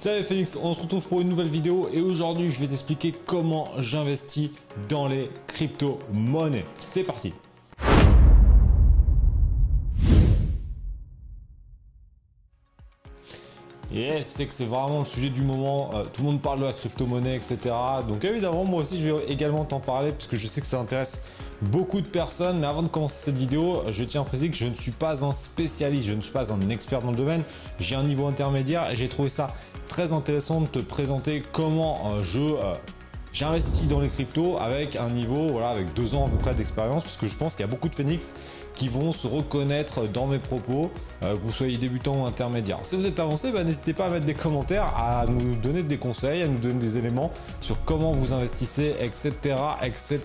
Salut Phoenix, on se retrouve pour une nouvelle vidéo et aujourd'hui je vais t'expliquer comment j'investis dans les crypto-monnaies. C'est parti Yes, c'est que c'est vraiment le sujet du moment, euh, tout le monde parle de la crypto-monnaie, etc. Donc évidemment, moi aussi je vais également t'en parler puisque je sais que ça intéresse beaucoup de personnes. Mais avant de commencer cette vidéo, je tiens à préciser que je ne suis pas un spécialiste, je ne suis pas un expert dans le domaine. J'ai un niveau intermédiaire et j'ai trouvé ça très intéressant de te présenter comment je euh, J'investis dans les cryptos avec un niveau, voilà, avec deux ans à peu près d'expérience, parce que je pense qu'il y a beaucoup de Phoenix qui vont se reconnaître dans mes propos, euh, que vous soyez débutant ou intermédiaire. Si vous êtes avancé, bah, n'hésitez pas à mettre des commentaires, à nous donner des conseils, à nous donner des éléments sur comment vous investissez, etc., etc.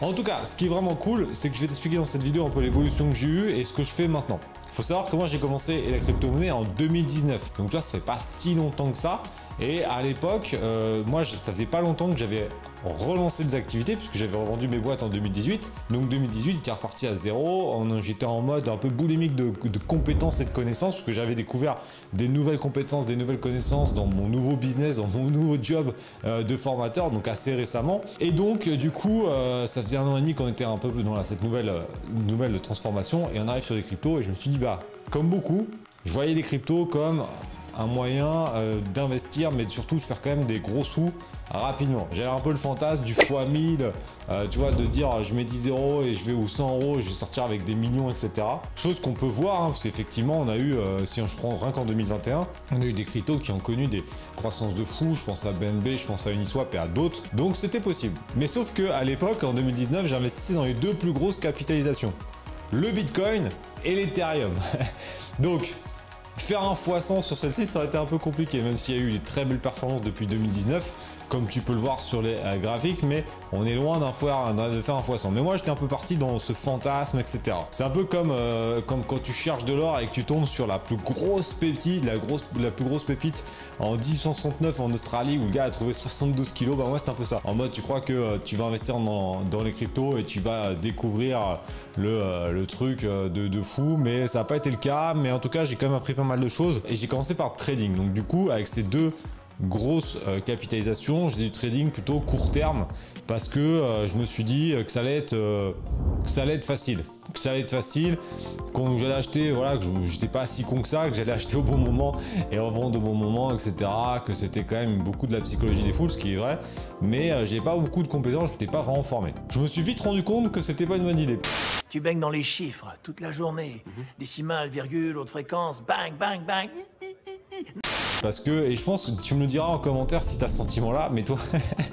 En tout cas, ce qui est vraiment cool, c'est que je vais t'expliquer dans cette vidéo un peu l'évolution que j'ai eue et ce que je fais maintenant. Faut savoir que moi j'ai commencé la crypto-monnaie en 2019. Donc tu vois, ça fait pas si longtemps que ça. Et à l'époque, euh, moi ça faisait pas longtemps que j'avais relancé des activités puisque j'avais revendu mes boîtes en 2018. Donc 2018, j'étais reparti à zéro. J'étais en mode un peu boulimique de, compétences et de connaissances parce que j'avais découvert des nouvelles compétences, des nouvelles connaissances dans mon nouveau business, dans mon nouveau job euh, de formateur, donc assez récemment. Et donc du coup, euh, ça faisait un an et demi qu'on était un peu dans cette nouvelle, transformation et on arrive sur les cryptos et je me suis dit bah comme beaucoup, je voyais les cryptos comme un moyen euh, d'investir, mais surtout de faire quand même des gros sous rapidement. J'avais un peu le fantasme du x1000, euh, tu vois, de dire je mets 10 euros et je vais ou 100 euros, je vais sortir avec des millions, etc. Chose qu'on peut voir, hein, parce qu'effectivement, on a eu, euh, si je prends rien qu'en 2021, on a eu des cryptos qui ont connu des croissances de fou. Je pense à BNB, je pense à Uniswap et à d'autres. Donc c'était possible. Mais sauf que à l'époque, en 2019, j'investissais dans les deux plus grosses capitalisations le Bitcoin et l'Ethereum. Donc, faire un x100 sur celle-ci, ça aurait été un peu compliqué, même s'il y a eu des très belles performances depuis 2019 comme tu peux le voir sur les euh, graphiques, mais on est loin d'un de faire un fois 100. Mais moi, j'étais un peu parti dans ce fantasme, etc. C'est un peu comme, euh, comme quand tu cherches de l'or et que tu tombes sur la plus grosse pépite, la, grosse, grosse pépite en 1869 en Australie où le gars a trouvé 72 kilos. Bah moi, c'est un peu ça. En mode, tu crois que euh, tu vas investir dans, les cryptos et tu vas découvrir le, truc de, fou, mais ça n'a pas été le cas. Mais en tout cas, j'ai quand même appris pas mal de choses et j'ai commencé par trading. Donc du coup, avec ces deux grosse euh, capitalisation, je faisais du trading plutôt court terme parce que euh, je me suis dit que ça allait être, euh, que ça allait être facile. Que ça allait être facile, quand j'allais acheter, voilà, que j'étais pas si con que ça, que j'allais acheter au bon moment et revendre au bon moment, etc. Que c'était quand même beaucoup de la psychologie des foules, ce qui est vrai, mais j'ai pas beaucoup de compétences, je n'étais pas vraiment formé. Je me suis vite rendu compte que c'était pas une bonne idée. Tu baignes dans les chiffres toute la journée. Mhm. Décimales, virgule, haute fréquence, bang, bang, bang. Parce que, et je pense que tu me le diras en commentaire si tu as ce sentiment-là, mais toi,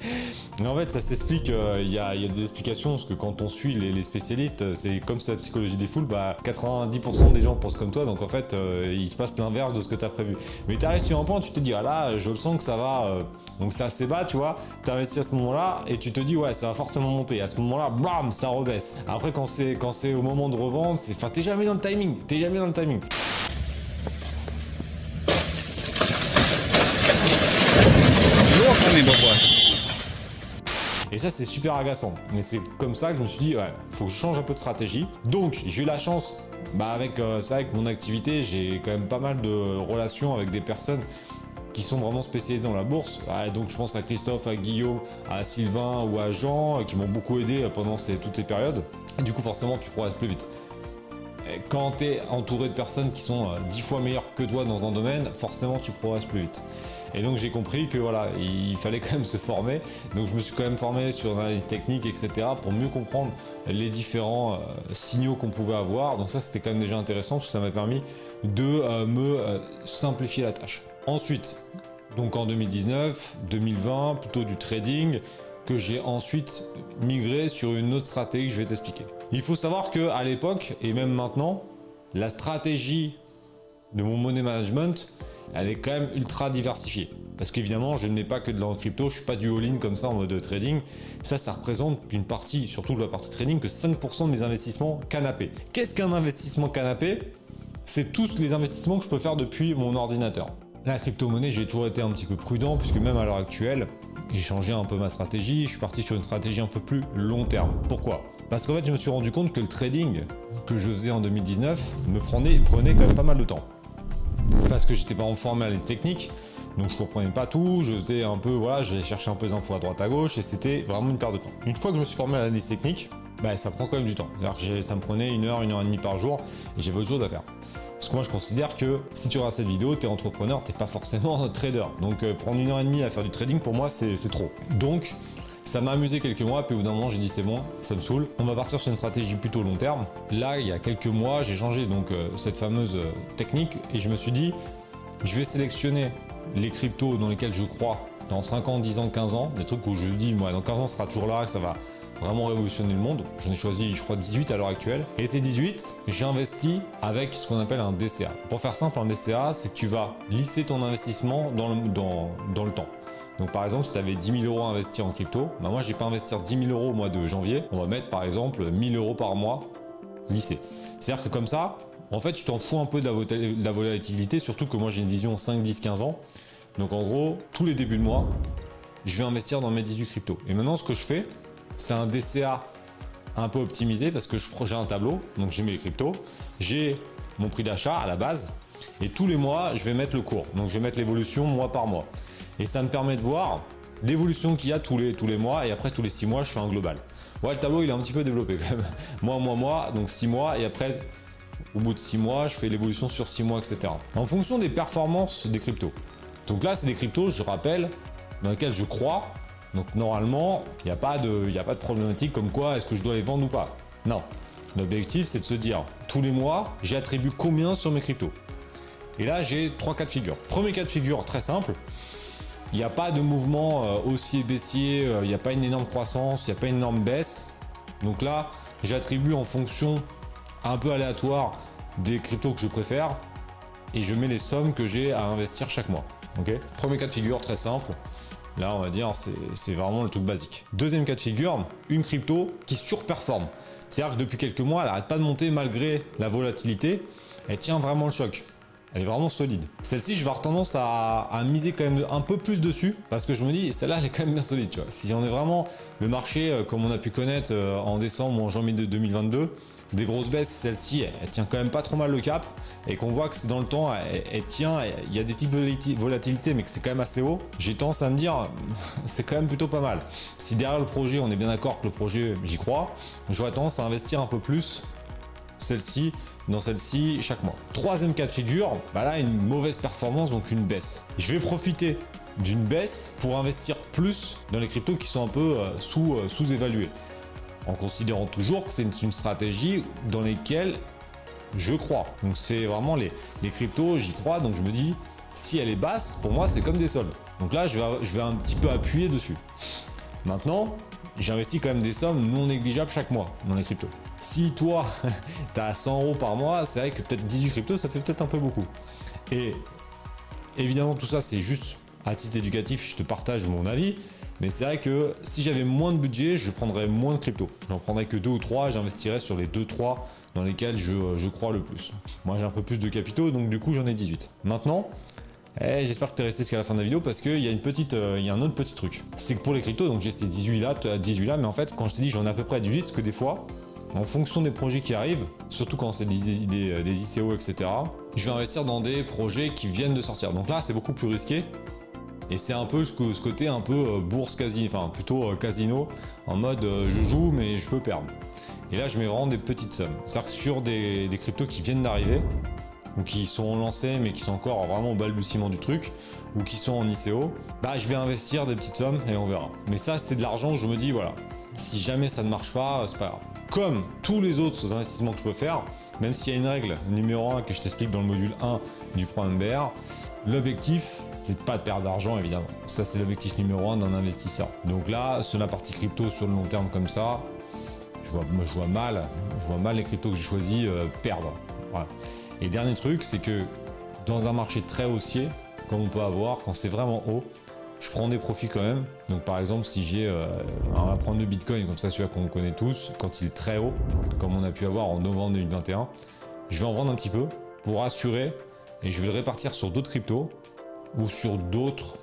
en fait, ça s'explique, euh, il y, a, des explications, parce que quand on suit les, spécialistes, c'est comme c'est la psychologie des foules, bah 90% des gens pensent comme toi, donc en fait, euh, il se passe l'inverse de ce que tu as prévu. Mais tu arrives sur un point, tu te dis, ah là, je le sens que ça va, euh, donc c'est assez bas, tu vois, tu investis à ce moment-là, et tu te dis, ouais, ça va forcément monter. à ce moment-là, bam, ça rebaisse. Après, quand c'est au moment de revendre, enfin, t'es jamais dans le timing, t'es jamais dans le timing. Et ça, c'est super agaçant. Mais c'est comme ça que je me suis dit, ouais, faut que je change un peu de stratégie. Donc, j'ai eu la chance, bah avec euh, ça, avec mon activité, j'ai quand même pas mal de relations avec des personnes qui sont vraiment spécialisées dans la bourse. donc, je pense à Christophe, à Guillaume, à Sylvain ou à Jean, qui m'ont beaucoup aidé pendant toutes ces périodes. Et du coup, forcément, tu progresses plus vite quand tu es entouré de personnes qui sont 10 euh, fois meilleures que toi dans un domaine, forcément tu progresses plus vite. Et donc j'ai compris que voilà, il fallait quand même se former. Donc je me suis quand même formé sur l'analyse technique, etc. pour mieux comprendre les différents euh, signaux qu'on pouvait avoir. Donc ça c'était quand même déjà intéressant parce que ça m'a permis de euh, me simplifier la tâche. Ensuite, donc en 2019, 2020, plutôt du trading que j'ai ensuite migré sur une autre stratégie que je vais t'expliquer. Il faut savoir que l'époque et même maintenant, la stratégie de mon money management, elle est quand même ultra diversifiée. Parce qu'évidemment, je ne mets pas que de la crypto, je suis pas du all-in comme ça en mode trading. Ça, ça représente une partie, surtout de la partie trading, que 5% de mes investissements canapé. Qu'est-ce qu'un investissement canapé? C'est tous les investissements que je peux faire depuis mon ordinateur. La crypto-monnaie, j'ai toujours été un petit peu prudent, puisque même à l'heure actuelle, j'ai changé un peu ma stratégie, je suis parti sur une stratégie un peu plus long terme. Pourquoi? Parce qu'en fait, je me suis rendu compte que le trading que je faisais en 2019 me prenait quand même pas mal de temps. Parce que j'étais pas en à les techniques, Donc je comprenais pas tout, je faisais un peu, voilà, j'ai cherché un peu les infos à droite à gauche et c'était vraiment une perte de temps. Une fois que je me suis formé à l'analyse technique, bah, ça prend quand même du temps. C'est-à-dire que ça me prenait une heure, une heure et demie par jour et j'avais autre chose à faire. Parce que moi je considère que si tu regardes cette vidéo, tu es entrepreneur, t'es pas forcément trader. Donc euh, prendre une heure et demie à faire du trading pour moi c'est trop. Donc ça m'a amusé quelques mois, puis au bout d'un moment j'ai dit c'est bon, ça me saoule. On va partir sur une stratégie plutôt long terme. Là, il y a quelques mois, j'ai changé donc euh, cette fameuse euh, technique et je me suis dit, je vais sélectionner les cryptos dans lesquels je crois dans 5 ans, 10 ans, 15 ans, des trucs où je dis, moi, dans 15 ans, ça sera toujours là, ça va vraiment révolutionner le monde. J'en ai choisi, je crois, 18 à l'heure actuelle. Et ces 18, j'ai investi avec ce qu'on appelle un DCA. Pour faire simple, un DCA, c'est que tu vas lisser ton investissement dans dans, dans le temps. Donc par exemple, si tu avais 10 000 euros à investir en crypto, bah moi, j'ai pas investir 10 000 euros au mois de janvier. On va mettre par exemple 1000 euros par mois lissé. C'est-à-dire que comme ça, en fait, tu t'en fous un peu de la, volatilité, surtout que moi j'ai une vision 5, 10, 15 ans. Donc en gros, tous les débuts de mois, je vais investir dans mes 18 cryptos. Et maintenant, ce que je fais, c'est un DCA un peu optimisé parce que j'ai un tableau, donc j'ai mes cryptos, j'ai mon prix d'achat à la base, et tous les mois, je vais mettre le cours. Donc je vais mettre l'évolution mois par mois. Et ça me permet de voir l'évolution qu'il y a tous les, tous les mois, et après tous les 6 mois, je fais un global. Ouais, le tableau, il est un petit peu développé quand même. mois, mois, mois, donc 6 mois, et après, au bout de 6 mois, je fais l'évolution sur 6 mois, etc. En fonction des performances des cryptos. Donc là, c'est des cryptos, je rappelle, dans lesquels je crois, donc normalement, il n'y a, pas de, a pas de problématique comme quoi est-ce que je dois les vendre ou pas. Non. L'objectif, c'est de se dire, tous les mois, j'attribue combien sur mes cryptos. Et là, j'ai trois cas de figure. Premier cas de figure, très simple. Il n'y a pas de mouvement euh, haussier baissier, euh, il n'y a pas une énorme croissance, il n'y a pas une énorme baisse. Donc là, j'attribue en fonction un peu aléatoire des cryptos que je préfère et je mets les sommes que j'ai à investir chaque mois. Premier cas de figure, très simple. Là, on va dire, c'est vraiment le truc basique. Deuxième cas de figure, une crypto qui surperforme. C'est-à-dire que depuis quelques mois, elle n'arrête pas de monter malgré la volatilité. Elle tient vraiment le choc. Elle est vraiment solide. Celle-ci, je vais avoir tendance à, miser quand même un peu plus dessus parce que je me dis, celle-là, elle est quand même bien solide. Tu vois. Si on est vraiment le marché euh, comme on a pu connaître euh, en décembre ou en janvier 2022, des grosses baisses, celle-ci, elle, tient quand même pas trop mal le cap et qu'on voit que c'est dans le temps, elle, tient, il y a des petites volatilités, mais que c'est quand même assez haut. J'ai tendance à me dire, c'est quand même plutôt pas mal. Si derrière le projet, on est bien d'accord que le projet, j'y crois, j'aurais tendance à investir un peu plus celle-ci dans celle-ci chaque mois. Troisième cas de figure, bah là une mauvaise performance donc une baisse. Je vais profiter d'une baisse pour investir plus dans les cryptos qui sont un peu euh, sous, euh, sous-évalués en considérant toujours que c'est une, stratégie dans lesquelles je crois. Donc c'est vraiment les, les cryptos, j'y crois, donc je me dis, si elle est basse, pour moi c'est comme des soldes. Donc là, je vais, je vais un petit peu appuyer dessus. Maintenant, j'investis quand même des sommes non négligeables chaque mois dans les cryptos. Si toi, tu as 100 euros par mois, c'est vrai que peut-être 18 cryptos, ça fait peut-être un peu beaucoup. Et évidemment, tout ça, c'est juste à titre éducatif, je te partage mon avis. Mais c'est vrai que si j'avais moins de budget, je prendrais moins de crypto. J'en prendrais que deux ou trois j'investirais sur les deux, trois dans lesquels je, crois le plus. Moi, j'ai un peu plus de capitaux, donc du coup, j'en ai 18. Maintenant, eh, j'espère que tu es resté jusqu'à la fin de la vidéo parce qu'il y a une petite, euh, il y a un autre petit truc. C'est que pour les cryptos, donc j'ai ces 18 là, 18 là, mais en fait, quand je te dis j'en ai à peu près 18, parce que des fois, en fonction des projets qui arrivent, surtout quand c'est des, des, des ICO, etc., je vais investir dans des projets qui viennent de sortir. Donc là, c'est beaucoup plus risqué et c'est un peu ce, côté un peu euh, bourse casino, enfin plutôt euh, casino, en mode euh, je joue mais je peux perdre. Et là, je mets vraiment des petites sommes. C'est-à-dire que sur des, cryptos qui viennent d'arriver, ou qui sont lancés mais qui sont encore vraiment au balbutiement du truc, ou qui sont en ICO, bah je vais investir des petites sommes et on verra. Mais ça, c'est de l'argent, je me dis voilà, si jamais ça ne marche pas, c'est pas grave. Comme tous les autres investissements que je peux faire, même s'il y a une règle numéro 1 que je t'explique dans le module 1 du programme MBR, l'objectif c'est de pas de perdre d'argent évidemment. Ça c'est l'objectif numéro un d'un investisseur. Donc là, sur la partie crypto sur le long terme comme ça, je vois, je vois mal, je vois mal les cryptos que j'ai choisi euh, perdre. Et dernier truc, c'est que dans un marché très haussier, comme on peut avoir, quand c'est vraiment haut, je prends des profits quand même. Donc par exemple, si j'ai, euh, on va prendre le Bitcoin comme ça, celui qu'on connaît tous, quand il est très haut, comme on a pu avoir en novembre 2021, je vais en vendre un petit peu pour assurer et je vais le répartir sur d'autres cryptos ou sur d'autres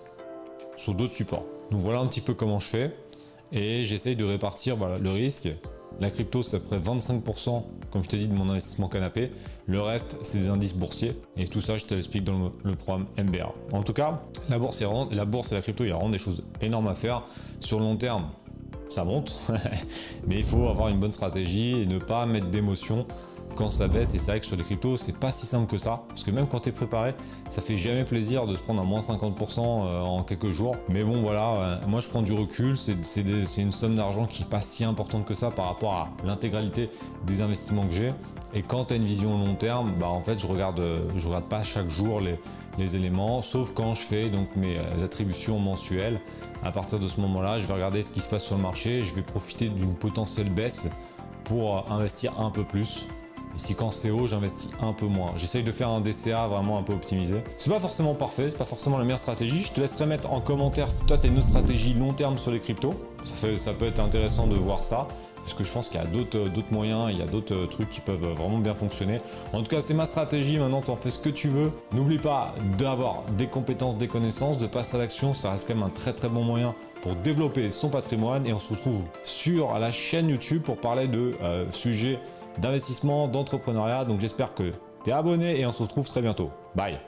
sur d'autres supports. Donc voilà un petit peu comment je fais et j'essaye de répartir le risque. La crypto c'est à peu près 25% comme je t'ai dit, de mon investissement canapé. Le reste, c'est des indices boursiers. Et tout ça, je te l'explique dans le, programme MBA. En tout cas, la bourse, la bourse et la crypto, il y a vraiment des choses énormes à faire. Sur le long terme, ça monte, mais il faut avoir une bonne stratégie et ne pas mettre d'émotion quand ça baisse. Et c'est vrai que sur les cryptos, c'est pas si simple que ça. Parce que même quand tu es préparé, ça fait jamais plaisir de se prendre à moins 50% euh, en quelques jours. Mais bon, voilà, euh, moi je prends du recul. C'est une somme d'argent qui n'est pas si importante que ça par rapport à l'intégralité des investissements que j'ai. Et quand tu as une vision long terme, bah en fait, je regarde, je regarde pas chaque jour les, les éléments, sauf quand je fais donc mes euh, attributions mensuelles. À partir de ce moment-là, je vais regarder ce qui se passe sur le marché, je vais profiter d'une potentielle baisse pour investir un peu plus si quand c'est haut, j'investis un peu moins. J'essaye de faire un DCA vraiment un peu optimisé. C'est pas forcément parfait, c'est pas forcément la meilleure stratégie. Je te laisserai mettre en commentaire si toi tu as une stratégie long terme sur les cryptos. Ça, peut être intéressant de voir ça. Parce que je pense qu'il y a d'autres moyens, il y a d'autres trucs qui peuvent vraiment bien fonctionner. En tout cas, c'est ma stratégie. Maintenant, tu en fais ce que tu veux. N'oublie pas d'avoir des compétences, des connaissances, de passer à l'action. Ça reste quand même un très très bon moyen pour développer son patrimoine. Et on se retrouve sur la chaîne YouTube pour parler de euh, sujets d'investissement, d'entrepreneuriat. Donc j'espère que tu es abonné et on se retrouve très bientôt. Bye